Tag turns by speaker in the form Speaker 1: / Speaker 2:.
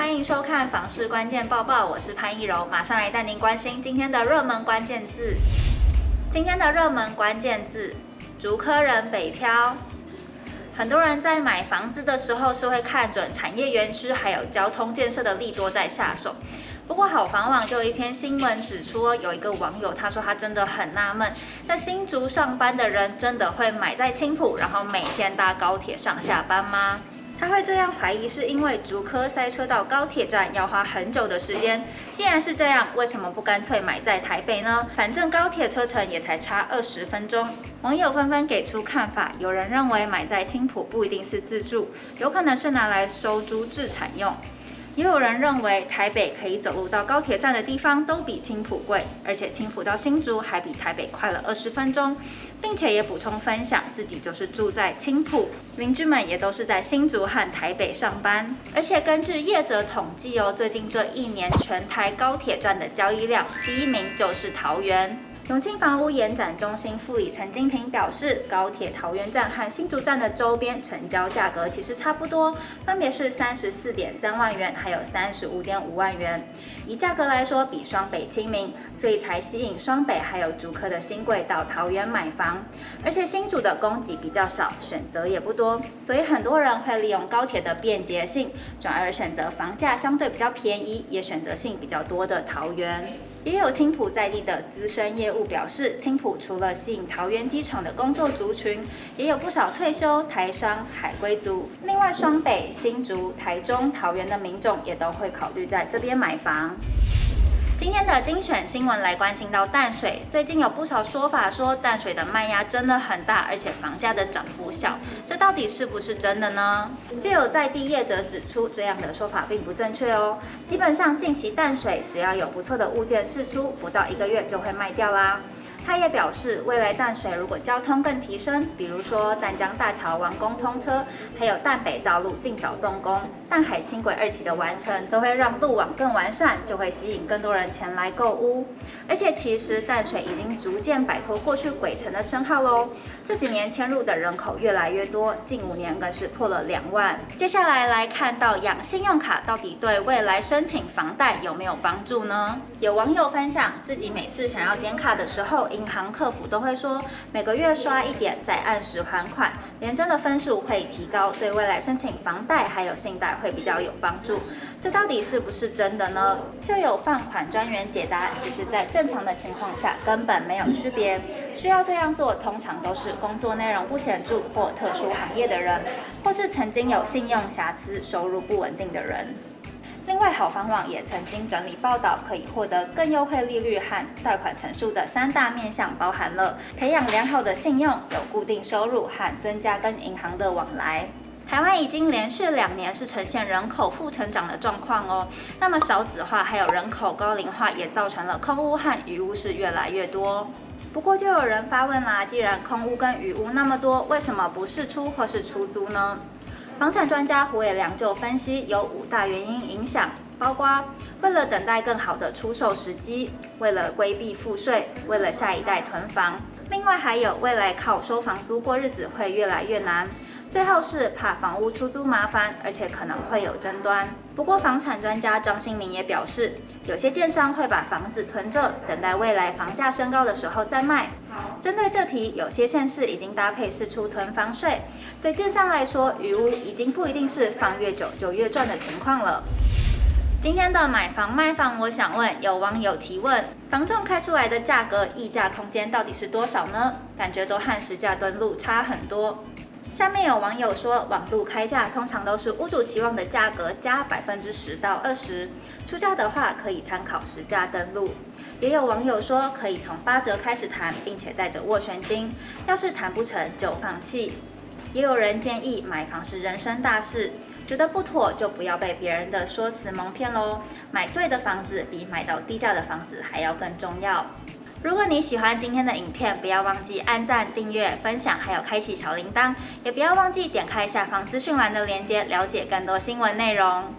Speaker 1: 欢迎收看房市关键报报，我是潘一柔，马上来带您关心今天的热门关键字。今天的热门关键字：竹科人北漂。很多人在买房子的时候是会看准产业园区还有交通建设的利多再下手。不过好房网就有一篇新闻指出，有一个网友他说他真的很纳闷，在新竹上班的人真的会买在青埔，然后每天搭高铁上下班吗？他会这样怀疑，是因为竹科塞车到高铁站要花很久的时间。既然是这样，为什么不干脆买在台北呢？反正高铁车程也才差二十分钟。网友纷纷给出看法，有人认为买在青浦不一定是自住，有可能是拿来收租自产用。也有人认为，台北可以走路到高铁站的地方都比青埔贵，而且青埔到新竹还比台北快了二十分钟，并且也补充分享自己就是住在青埔，邻居们也都是在新竹和台北上班。而且根据业者统计哦，最近这一年全台高铁站的交易量，第一名就是桃园。永庆房屋延展中心副理陈金平表示，高铁桃园站和新竹站的周边成交价格其实差不多，分别是三十四点三万元，还有三十五点五万元。以价格来说，比双北亲民，所以才吸引双北还有竹科的新贵到桃园买房。而且新竹的供给比较少，选择也不多，所以很多人会利用高铁的便捷性，转而选择房价相对比较便宜，也选择性比较多的桃园。也有青浦在地的资深业务表示，青浦除了吸引桃园机场的工作族群，也有不少退休台商、海归族。另外，双北、新竹、台中、桃园的民众也都会考虑在这边买房。今天的精选新闻来关心到淡水，最近有不少说法说淡水的卖压真的很大，而且房价的涨幅小，这到底是不是真的呢？就有在地业者指出，这样的说法并不正确哦。基本上近期淡水只要有不错的物件释出，不到一个月就会卖掉啦。他也表示，未来淡水如果交通更提升，比如说淡江大桥完工通车，还有淡北道路尽早动工，淡海轻轨二期的完成，都会让路网更完善，就会吸引更多人前来购物。而且其实淡水已经逐渐摆脱过去鬼城的称号喽，这几年迁入的人口越来越多，近五年更是破了两万。接下来来看到养信用卡到底对未来申请房贷有没有帮助呢？有网友分享自己每次想要点卡的时候，银行客服都会说每个月刷一点再按时还款，连征的分数会提高，对未来申请房贷还有信贷会比较有帮助。这到底是不是真的呢？就有放款专员解答，其实在这。正常的情况下根本没有区别，需要这样做通常都是工作内容不显著或特殊行业的人，或是曾经有信用瑕疵、收入不稳定的人。另外，好房网也曾经整理报道，可以获得更优惠利率和贷款成数的三大面向，包含了培养良好的信用、有固定收入和增加跟银行的往来。台湾已经连续两年是呈现人口负成长的状况哦。那么少子化还有人口高龄化也造成了空屋和余屋是越来越多。不过就有人发问啦，既然空屋跟余屋那么多，为什么不释出或是出租呢？房产专家胡伟良就分析有五大原因影响，包括为了等待更好的出售时机，为了规避赋税，为了下一代囤房，另外还有未来靠收房租过日子会越来越难。最后是怕房屋出租麻烦，而且可能会有争端。不过，房产专家张新明也表示，有些建商会把房子囤着，等待未来房价升高的时候再卖。针对这题，有些县市已经搭配释出囤房税。对建商来说，余屋已经不一定是放越久就越赚的情况了。今天的买房卖房，我想问有网友提问：房仲开出来的价格溢价空间到底是多少呢？感觉都和实价登录差很多。下面有网友说，网路开价通常都是屋主期望的价格加百分之十到二十，出价的话可以参考实价登录。也有网友说，可以从八折开始谈，并且带着斡旋金，要是谈不成就放弃。也有人建议，买房是人生大事，觉得不妥就不要被别人的说辞蒙骗喽。买对的房子比买到低价的房子还要更重要。如果你喜欢今天的影片，不要忘记按赞、订阅、分享，还有开启小铃铛，也不要忘记点开下方资讯栏的链接，了解更多新闻内容。